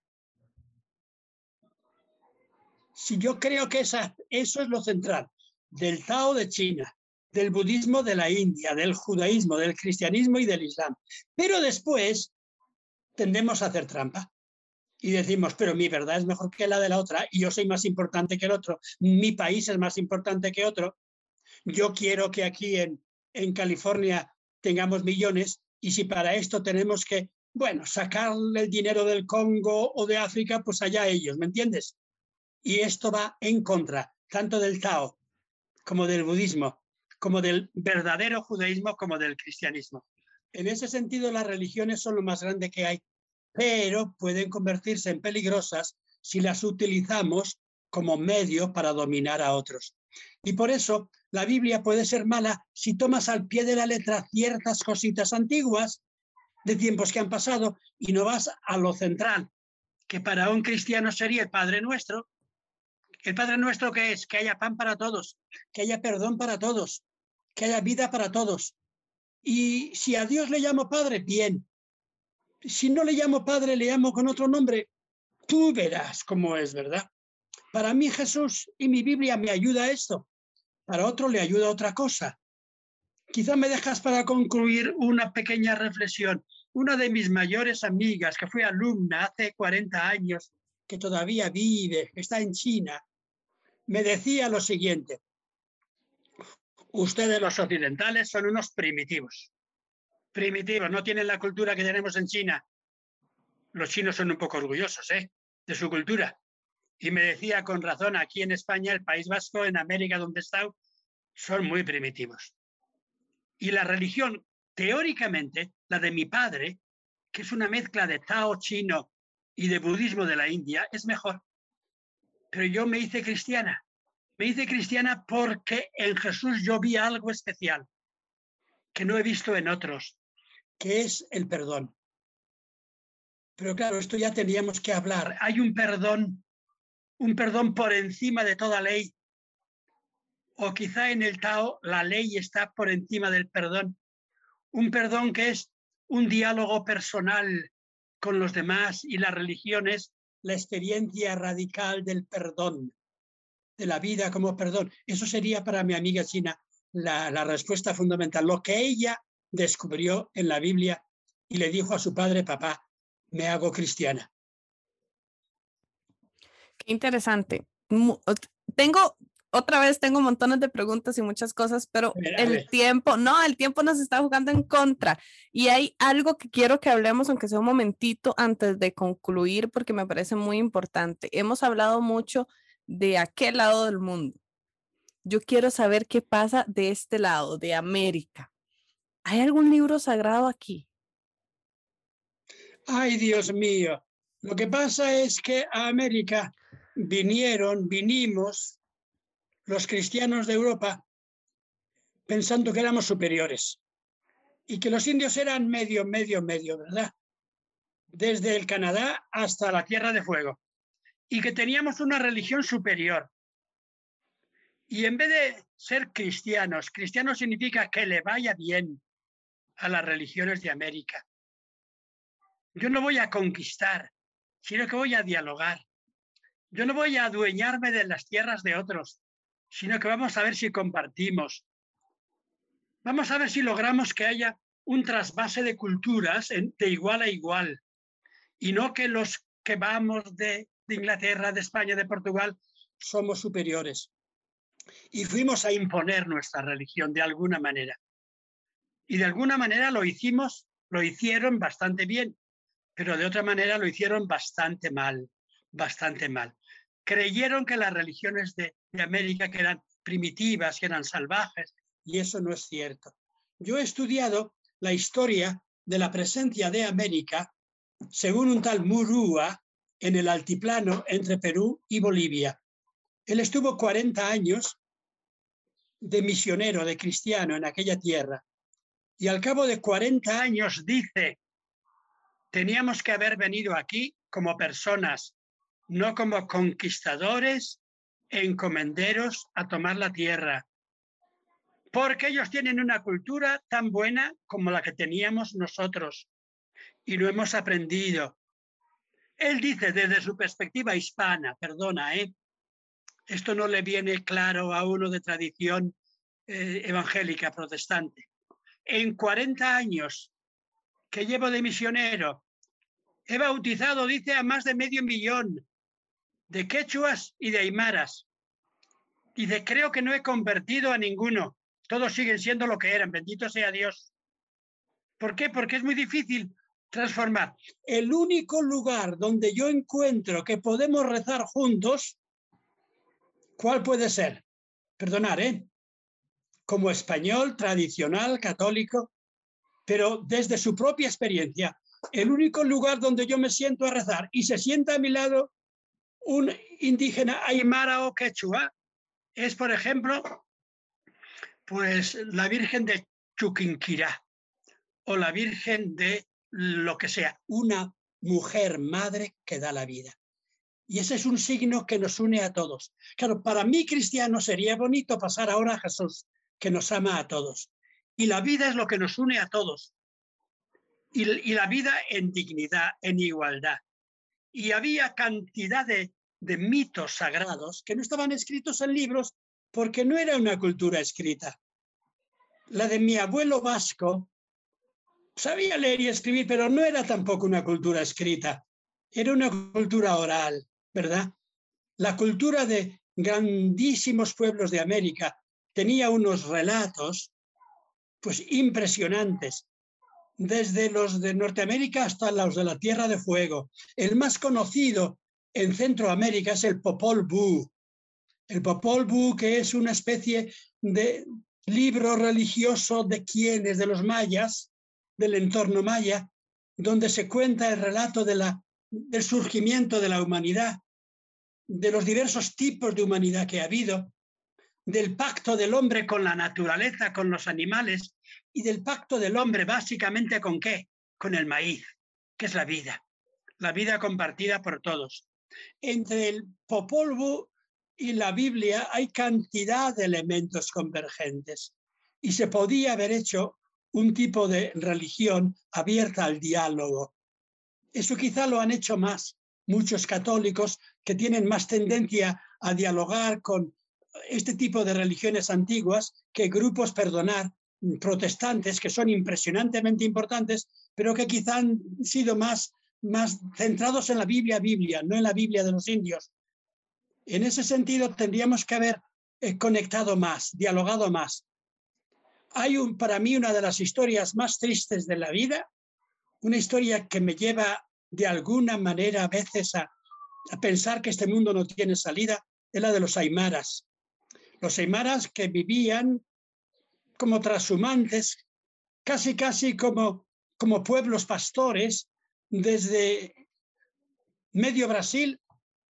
Si yo creo que esa, eso es lo central del Tao de China, del budismo de la India, del judaísmo, del cristianismo y del islam. Pero después tendemos a hacer trampa y decimos, pero mi verdad es mejor que la de la otra y yo soy más importante que el otro, mi país es más importante que otro. Yo quiero que aquí en, en California tengamos millones y si para esto tenemos que, bueno, sacarle el dinero del Congo o de África, pues allá ellos, ¿me entiendes? Y esto va en contra tanto del Tao como del budismo, como del verdadero judaísmo, como del cristianismo. En ese sentido, las religiones son lo más grande que hay, pero pueden convertirse en peligrosas si las utilizamos como medio para dominar a otros. Y por eso la Biblia puede ser mala si tomas al pie de la letra ciertas cositas antiguas de tiempos que han pasado y no vas a lo central, que para un cristiano sería el Padre Nuestro. El Padre Nuestro que es que haya pan para todos, que haya perdón para todos, que haya vida para todos. Y si a Dios le llamo Padre, bien. Si no le llamo Padre, le llamo con otro nombre, tú verás cómo es, ¿verdad? Para mí Jesús y mi Biblia me ayuda a esto para otro le ayuda otra cosa. Quizá me dejas para concluir una pequeña reflexión. Una de mis mayores amigas, que fue alumna hace 40 años, que todavía vive, está en China, me decía lo siguiente. Ustedes los occidentales son unos primitivos. Primitivos, no tienen la cultura que tenemos en China. Los chinos son un poco orgullosos ¿eh? de su cultura. Y me decía con razón, aquí en España, el País Vasco, en América donde está, son muy primitivos. Y la religión, teóricamente, la de mi padre, que es una mezcla de Tao chino y de budismo de la India, es mejor. Pero yo me hice cristiana. Me hice cristiana porque en Jesús yo vi algo especial que no he visto en otros, que es el perdón. Pero claro, esto ya teníamos que hablar. Hay un perdón un perdón por encima de toda ley. O quizá en el Tao la ley está por encima del perdón. Un perdón que es un diálogo personal con los demás y las religiones, la experiencia radical del perdón, de la vida como perdón. Eso sería para mi amiga China la, la respuesta fundamental, lo que ella descubrió en la Biblia y le dijo a su padre, papá, me hago cristiana. Qué interesante. Tengo, otra vez tengo montones de preguntas y muchas cosas, pero el tiempo, no, el tiempo nos está jugando en contra. Y hay algo que quiero que hablemos, aunque sea un momentito antes de concluir, porque me parece muy importante. Hemos hablado mucho de aquel lado del mundo. Yo quiero saber qué pasa de este lado, de América. ¿Hay algún libro sagrado aquí? Ay, Dios mío. Lo que pasa es que a América vinieron, vinimos los cristianos de Europa pensando que éramos superiores y que los indios eran medio, medio, medio, ¿verdad? Desde el Canadá hasta la Tierra de Fuego y que teníamos una religión superior. Y en vez de ser cristianos, cristiano significa que le vaya bien a las religiones de América. Yo no voy a conquistar, sino que voy a dialogar. Yo no voy a adueñarme de las tierras de otros, sino que vamos a ver si compartimos. Vamos a ver si logramos que haya un trasvase de culturas de igual a igual y no que los que vamos de, de Inglaterra, de España, de Portugal, somos superiores. Y fuimos a imponer nuestra religión de alguna manera. Y de alguna manera lo hicimos, lo hicieron bastante bien, pero de otra manera lo hicieron bastante mal, bastante mal creyeron que las religiones de, América que eran primitivas, que eran salvajes, y eso no es cierto. Yo he estudiado la historia de la presencia de América según un tal Murúa en el altiplano entre Perú y Bolivia. Él estuvo 40 años de misionero, de cristiano en aquella tierra. Y al cabo de 40 años dice, teníamos que haber venido aquí como personas, no como conquistadores e encomenderos a tomar la tierra, porque ellos tienen una cultura tan buena como la que teníamos nosotros y lo hemos aprendido. Él dice desde su perspectiva hispana, perdona, ¿eh? esto no le viene claro a uno de tradición eh, evangélica protestante. En 40 años que llevo de misionero, he bautizado, dice, a más de medio millón de quechuas y de aymaras. Dice, creo que no he convertido a ninguno. Todos siguen siendo lo que eran, bendito sea Dios. ¿Por qué? Porque es muy difícil transformar. El único lugar donde yo encuentro que podemos rezar juntos, ¿cuál puede ser? Perdonar, ¿eh? Como español, tradicional, católico, pero desde su propia experiencia, el único lugar donde yo me siento a rezar y se sienta a mi lado un indígena aymara o quechua es, por ejemplo, pues la Virgen de Chuquinquirá o la Virgen de lo que sea, una mujer madre que da la vida. Y ese es un signo que nos une a todos. Claro, para mí cristiano sería bonito pasar ahora a Jesús, que nos ama a todos. Y la vida es lo que nos une a todos. Y, la vida en dignidad, en igualdad. Y había cantidad de mitos sagrados que no estaban escritos en libros porque no era una cultura escrita. La de mi abuelo vasco sabía leer y escribir, pero no era tampoco una cultura escrita, era una cultura oral, ¿verdad? La cultura de grandísimos pueblos de América tenía unos relatos pues impresionantes, desde los de Norteamérica hasta los de la Tierra de Fuego. El más conocido en Centroamérica es el Popol Vuh. El Popol Vuh, que es una especie de libro religioso de quienes, de los mayas, del entorno maya, donde se cuenta el relato de la, del surgimiento de la humanidad, de los diversos tipos de humanidad que ha habido, del pacto del hombre con la naturaleza, con los animales, y del pacto del hombre básicamente con qué? Con el maíz, que es la vida, la vida compartida por todos. Entre el Popol Vuh y la Biblia hay cantidad de elementos convergentes y se podía haber hecho un tipo de religión abierta al diálogo. Eso quizá lo han hecho más muchos católicos que tienen más tendencia a dialogar con este tipo de religiones antiguas que grupos, perdonar, protestantes que son impresionantemente importantes, pero que quizá han sido más, más centrados en la Biblia, Biblia, no en la Biblia de los indios. En ese sentido, tendríamos que haber eh, conectado más, dialogado más hay un, para mí una de las historias más tristes de la vida, una historia que me lleva de alguna manera a veces a, pensar que este mundo no tiene salida, es la de los aymaras. Los aymaras que vivían como trashumantes, casi casi como, como pueblos pastores, desde medio Brasil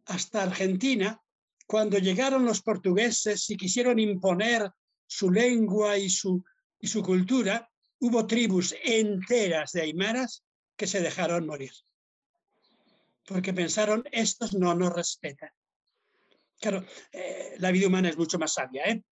hasta Argentina, cuando llegaron los portugueses y quisieron imponer su lengua y su, y su cultura, hubo tribus enteras de aymaras que se dejaron morir. Porque pensaron, estos no nos respetan. Claro, eh, la vida humana es mucho más sabia, ¿eh?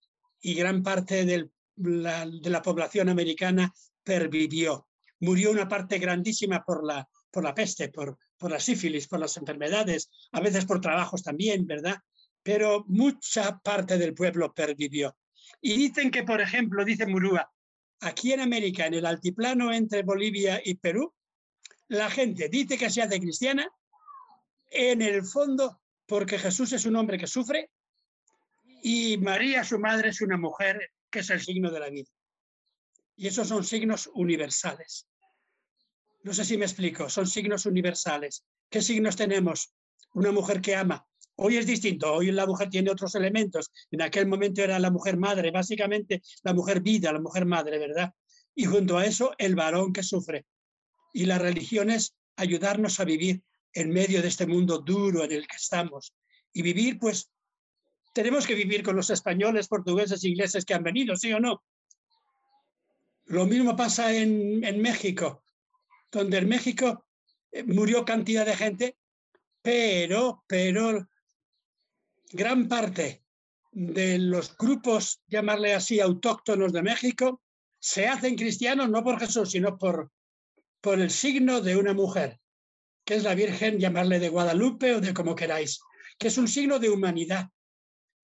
Y gran parte de la población americana pervivió. Murió una parte grandísima por la, por la peste, por, por la sífilis, por las enfermedades, a veces por trabajos también, ¿verdad? Pero mucha parte del pueblo pervivió. Y dicen que, por ejemplo, dice Murúa, aquí en América, en el altiplano entre Bolivia y Perú, la gente dice que se hace cristiana, en el fondo porque Jesús es un hombre que sufre y María, su madre, es una mujer que es el signo de la vida. Y esos son signos universales. No sé si me explico, son signos universales. ¿Qué signos tenemos? Una mujer que ama, Hoy es distinto, hoy la mujer tiene otros elementos. En aquel momento era la mujer madre, básicamente la mujer vida, la mujer madre, ¿verdad? Y junto a eso, el varón que sufre. Y la religión es ayudarnos a vivir en medio de este mundo duro en el que estamos. Y vivir, pues, tenemos que vivir con los españoles, portugueses, ingleses que han venido, ¿sí o no? Lo mismo pasa en, en México, donde en México eh, murió cantidad de gente, pero, pero gran parte de los grupos, llamarle así, autóctonos de México, se hacen cristianos no por Jesús, sino por, por el signo de una mujer, que es la Virgen, llamarle de Guadalupe o de como queráis, que es un signo de humanidad.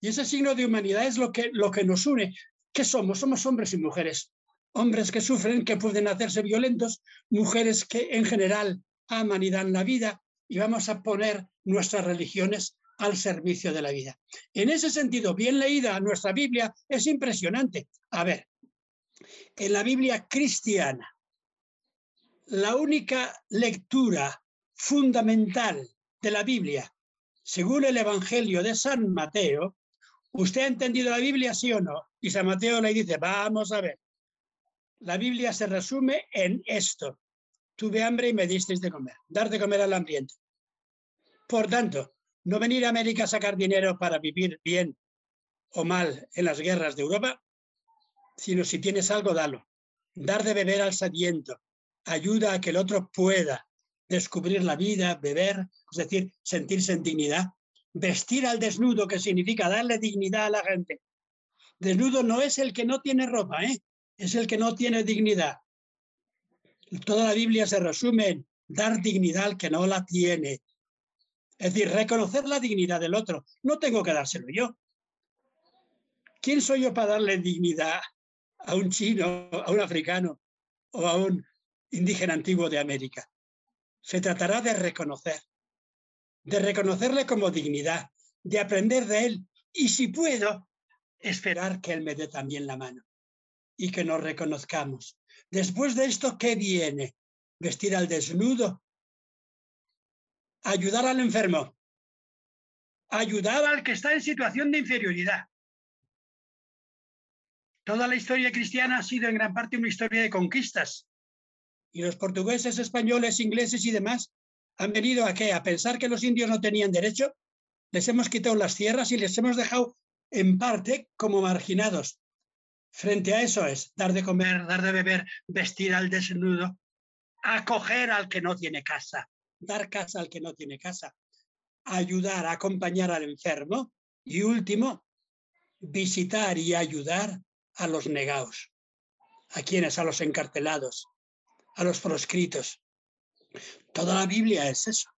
Y ese signo de humanidad es lo que, lo que nos une. ¿Qué somos? Somos hombres y mujeres hombres que sufren, que pueden hacerse violentos, mujeres que en general aman y dan la vida, y vamos a poner nuestras religiones al servicio de la vida. En ese sentido, bien leída nuestra Biblia es impresionante. A ver, en la Biblia cristiana, la única lectura fundamental de la Biblia, según el Evangelio de San Mateo, ¿usted ha entendido la Biblia, sí o no? Y San Mateo le dice, vamos a ver, la Biblia se resume en esto. Tuve hambre y me disteis de comer. Dar de comer al hambriento. Por tanto, no venir a América a sacar dinero para vivir bien o mal en las guerras de Europa, sino si tienes algo, dalo. Dar de beber al sediento. Ayuda a que el otro pueda descubrir la vida, beber, es decir, sentirse en dignidad. Vestir al desnudo, que significa darle dignidad a la gente. Desnudo no es el que no tiene ropa, ¿eh? es el que no tiene dignidad. Toda la Biblia se resume en dar dignidad al que no la tiene. Es decir, reconocer la dignidad del otro. No tengo que dárselo yo. ¿Quién soy yo para darle dignidad a un chino, a un africano o a un indígena antiguo de América? Se tratará de reconocer, de reconocerle como dignidad, de aprender de él y si puedo, esperar que él me dé también la mano y que nos reconozcamos. Después de esto, ¿qué viene? Vestir al desnudo, ayudar al enfermo, ayudar al que está en situación de inferioridad. Toda la historia cristiana ha sido en gran parte una historia de conquistas. Y los portugueses, españoles, ingleses y demás han venido a qué? A pensar que los indios no tenían derecho. Les hemos quitado las tierras y les hemos dejado en parte como marginados. Frente a eso es dar de comer, dar de beber, vestir al desnudo, acoger al que no tiene casa, dar casa al que no tiene casa, ayudar, acompañar al enfermo y último, visitar y ayudar a los negados. ¿A quienes? A los encarcelados, a los proscritos. Toda la Biblia es eso.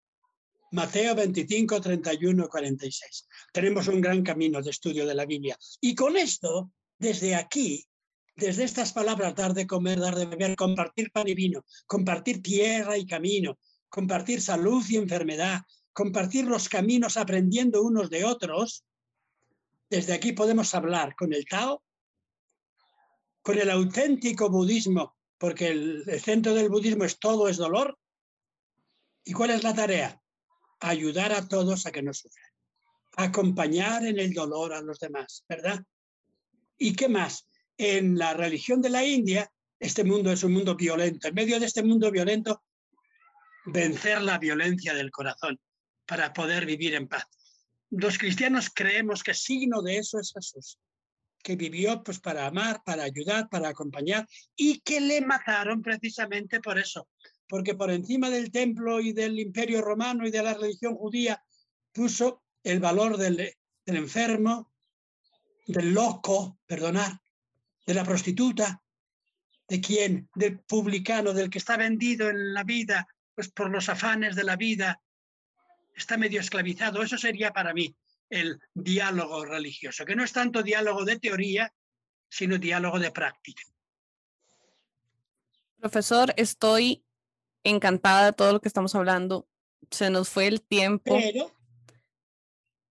Mateo 25, 31, 46. Tenemos un gran camino de estudio de la Biblia. Y con esto desde aquí, desde estas palabras, dar de comer, dar de beber, compartir pan y vino, compartir tierra y camino, compartir salud y enfermedad, compartir los caminos aprendiendo unos de otros, desde aquí podemos hablar con el Tao, con el auténtico budismo, porque el, centro del budismo es todo es dolor. ¿Y cuál es la tarea? Ayudar a todos a que no sufran, acompañar en el dolor a los demás, ¿verdad? ¿Y qué más? En la religión de la India, este mundo es un mundo violento. En medio de este mundo violento, vencer la violencia del corazón para poder vivir en paz. Los cristianos creemos que signo de eso es Jesús, que vivió pues para amar, para ayudar, para acompañar y que le mataron precisamente por eso, porque por encima del templo y del imperio romano y de la religión judía puso el valor del, del enfermo, del loco, perdonar, de la prostituta, de quién, del publicano, del que está vendido en la vida, pues por los afanes de la vida, está medio esclavizado. Eso sería para mí el diálogo religioso, que no es tanto diálogo de teoría, sino diálogo de práctica. Profesor, estoy encantada de todo lo que estamos hablando. Se nos fue el tiempo. Pero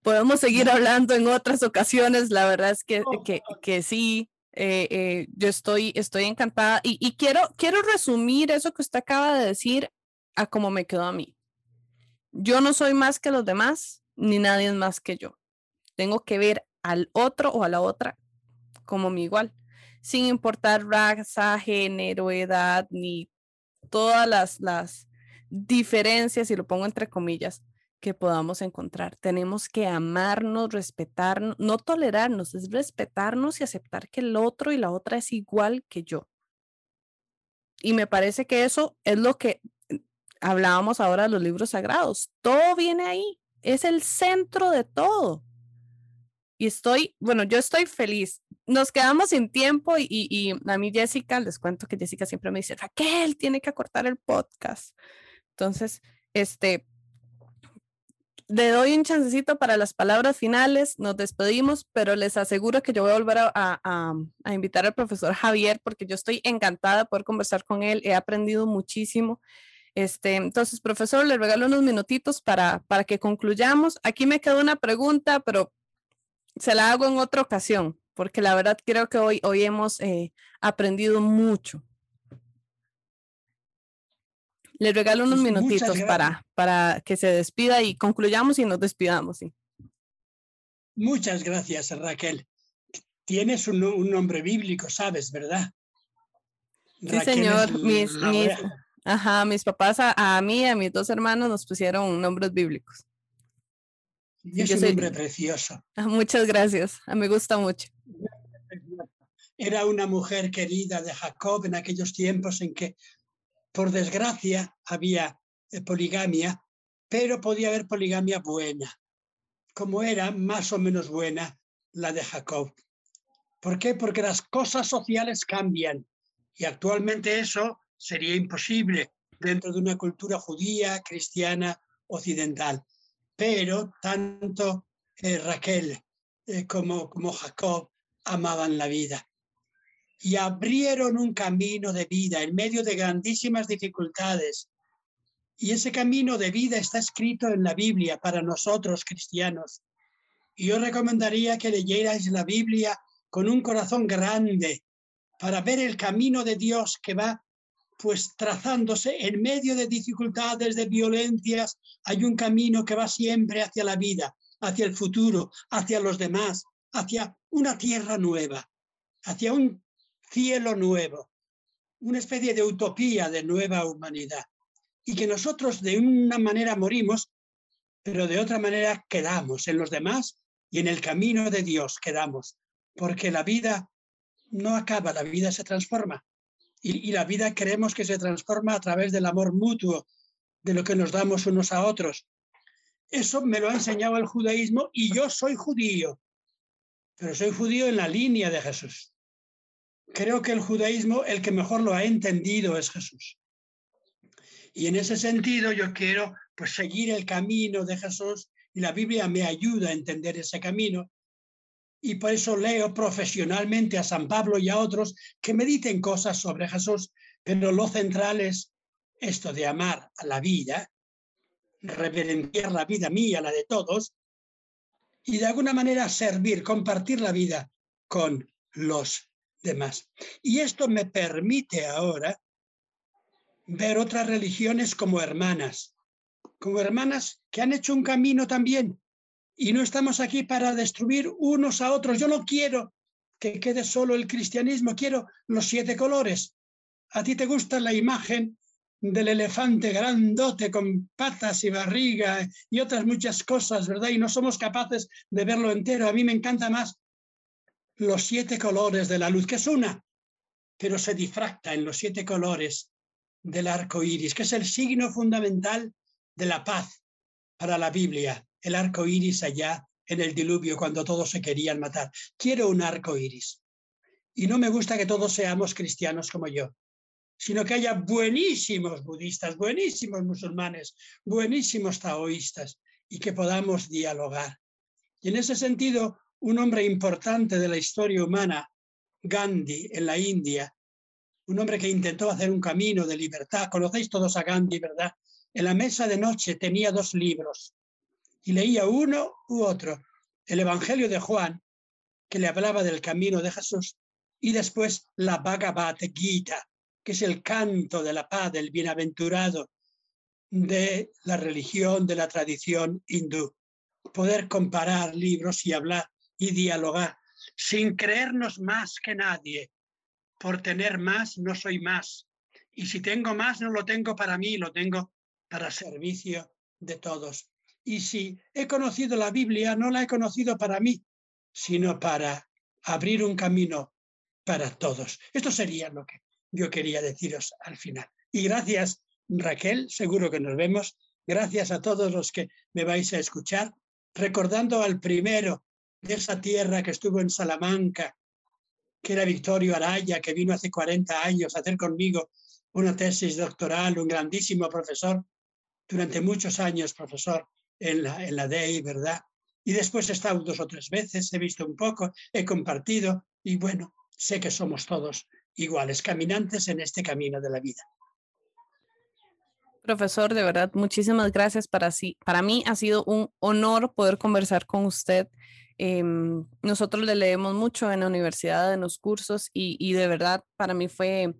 podemos seguir hablando en otras ocasiones. La verdad es que, que, que sí, eh, eh, yo estoy, estoy encantada y, y, quiero, quiero resumir eso que usted acaba de decir a cómo me quedó a mí. Yo no soy más que los demás, ni nadie más que yo. Tengo que ver al otro o a la otra como mi igual, sin importar raza, género, edad, ni todas las, las diferencias, y lo pongo entre comillas, que podamos encontrar. Tenemos que amarnos, respetarnos, no tolerarnos, es respetarnos y aceptar que el otro y la otra es igual que yo. Y me parece que eso es lo que hablábamos ahora de los libros sagrados. Todo viene ahí, es el centro de todo. Y estoy, bueno, yo estoy feliz. Nos quedamos sin tiempo y, y, a mí Jessica, les cuento que Jessica siempre me dice, Raquel, tiene que acortar el podcast. Entonces, este, le doy un chancecito para las palabras finales, nos despedimos, pero les aseguro que yo voy a volver a, invitar al profesor Javier porque yo estoy encantada de poder conversar con él, he aprendido muchísimo. Este, entonces, profesor, le regalo unos minutitos para, para que concluyamos. Aquí me queda una pregunta, pero se la hago en otra ocasión, porque la verdad creo que hoy, hoy hemos eh, aprendido mucho. Le regalo unos pues, minutitos para, para que se despida y concluyamos y nos despidamos. Sí. Muchas gracias, Raquel. Tienes un, nombre bíblico, sabes, ¿verdad? Sí, señor. Mis, mis, ajá, mis papás a, mí y a mis dos hermanos nos pusieron nombres bíblicos. Y es un nombre precioso. Ah, muchas gracias. Me gusta mucho. Era una mujer querida de Jacob en aquellos tiempos en que por desgracia, había eh, poligamia, pero podía haber poligamia buena, como era más o menos buena la de Jacob. ¿Por qué? Porque las cosas sociales cambian y actualmente eso sería imposible dentro de una cultura judía, cristiana, occidental. Pero tanto eh, Raquel eh, como, como Jacob amaban la vida y abrieron un camino de vida en medio de grandísimas dificultades. Y ese camino de vida está escrito en la Biblia para nosotros cristianos. Y yo recomendaría que leyerais la Biblia con un corazón grande para ver el camino de Dios que va pues trazándose en medio de dificultades, de violencias, hay un camino que va siempre hacia la vida, hacia el futuro, hacia los demás, hacia una tierra nueva, hacia un cielo nuevo, una especie de utopía de nueva humanidad. Y que nosotros de una manera morimos, pero de otra manera quedamos en los demás y en el camino de Dios quedamos, porque la vida no acaba, la vida se transforma. Y, la vida queremos que se transforma a través del amor mutuo, de lo que nos damos unos a otros. Eso me lo ha enseñado el judaísmo y yo soy judío, pero soy judío en la línea de Jesús creo que el judaísmo, el que mejor lo ha entendido es Jesús. Y en ese sentido yo quiero pues seguir el camino de Jesús y la Biblia me ayuda a entender ese camino. Y por eso leo profesionalmente a San Pablo y a otros que mediten cosas sobre Jesús, pero lo central es esto de amar a la vida, reverenciar la vida mía, la de todos, y de alguna manera servir, compartir la vida con los demás. Y esto me permite ahora ver otras religiones como hermanas, como hermanas que han hecho un camino también. Y no estamos aquí para destruir unos a otros. Yo no quiero que quede solo el cristianismo, quiero los siete colores. A ti te gusta la imagen del elefante grandote con patas y barriga y otras muchas cosas, ¿verdad? Y no somos capaces de verlo entero. A mí me encanta más los siete colores de la luz, que es una, pero se difracta en los siete colores del arco iris, que es el signo fundamental de la paz para la Biblia. El arco iris allá en el diluvio, cuando todos se querían matar. Quiero un arco iris. Y no me gusta que todos seamos cristianos como yo, sino que haya buenísimos budistas, buenísimos musulmanes, buenísimos taoístas y que podamos dialogar. Y en ese sentido, un hombre importante de la historia humana, Gandhi, en la India, un hombre que intentó hacer un camino de libertad. Conocéis todos a Gandhi, ¿verdad? En la mesa de noche tenía dos libros y leía uno u otro. El Evangelio de Juan, que le hablaba del camino de Jesús, y después la Bhagavad Gita, que es el canto de la paz, del bienaventurado de la religión, de la tradición hindú. poder comparar libros y hablar y dialogar sin creernos más que nadie. Por tener más no soy más. Y si tengo más no lo tengo para mí, lo tengo para servicio de todos. Y si he conocido la Biblia, no la he conocido para mí, sino para abrir un camino para todos. Esto sería lo que yo quería deciros al final. Y gracias, Raquel, seguro que nos vemos. Gracias a todos los que me vais a escuchar, recordando al primero de esa tierra que estuvo en Salamanca, que era Victorio Araya, que vino hace 40 años a hacer conmigo una tesis doctoral, un grandísimo profesor, durante muchos años profesor en la, en la DEI, ¿verdad? Y después he estado dos o tres veces, he visto un poco, he compartido y bueno, sé que somos todos iguales, caminantes en este camino de la vida. Profesor, de verdad, muchísimas gracias. Para, sí, para mí ha sido un honor poder conversar con usted. Em, nosotros le leemos mucho en la universidad, en los cursos, y, y de verdad para mí fue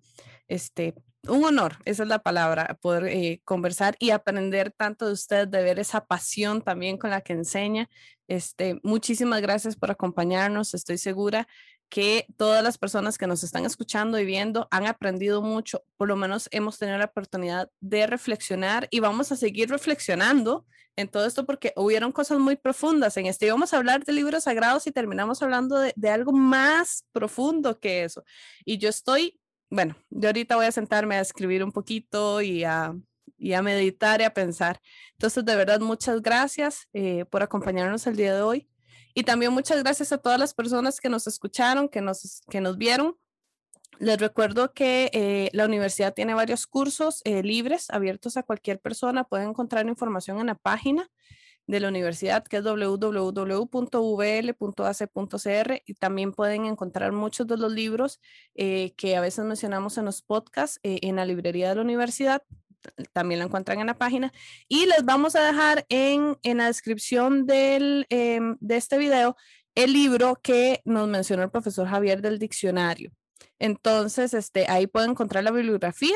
este, un honor, esa es la palabra, poder eh, conversar y aprender tanto de usted, de ver esa pasión también con la que enseña. Este, muchísimas gracias por acompañarnos. Estoy segura que todas las personas que nos están escuchando y viendo han aprendido mucho, por lo menos hemos tenido la oportunidad de reflexionar y vamos a seguir reflexionando en todo esto porque hubieron cosas muy profundas en este. Íbamos a hablar de libros sagrados y terminamos hablando de, de algo más profundo que eso. Y yo estoy bueno, yo ahorita voy a sentarme a escribir un poquito y a, y a meditar y a pensar. Entonces, de verdad, muchas gracias eh, por acompañarnos el día de hoy. Y también muchas gracias a todas las personas que nos escucharon, que nos, que nos vieron. Les recuerdo que eh, la universidad tiene varios cursos eh, libres, abiertos a cualquier persona. Pueden encontrar información en la página de la universidad, que es www.vl.ac.cr y también pueden encontrar muchos de los libros eh, que a veces mencionamos en los podcasts eh, en la librería de la universidad. También la encuentran en la página. Y les vamos a dejar en, en la descripción del, em, de este video el libro que nos mencionó el profesor Javier del diccionario. Entonces, este, ahí pueden encontrar la bibliografía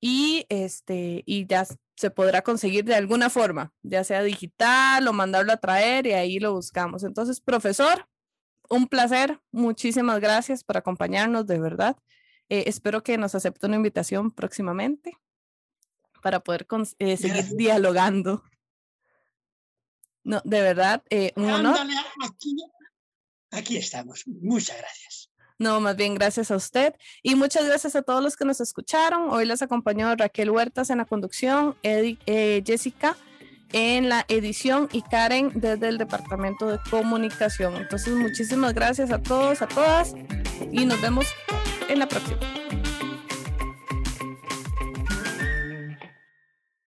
y, este, y ya se podrá conseguir de alguna forma, ya sea digital o mandarlo a traer y ahí lo buscamos. Entonces, profesor, un placer. Muchísimas gracias por acompañarnos, de verdad. Eh, espero que nos acepte una invitación próximamente para poder eh, seguir dialogando. No, de verdad, eh, un honor. Aquí, aquí estamos. Muchas gracias. No, más bien gracias a usted y muchas gracias a todos los que nos escucharon. Hoy les acompañó Raquel Huertas en la conducción, eh, Jessica en la edición y Karen desde el Departamento de Comunicación. Entonces, muchísimas gracias a todos, a todas y nos vemos en la próxima.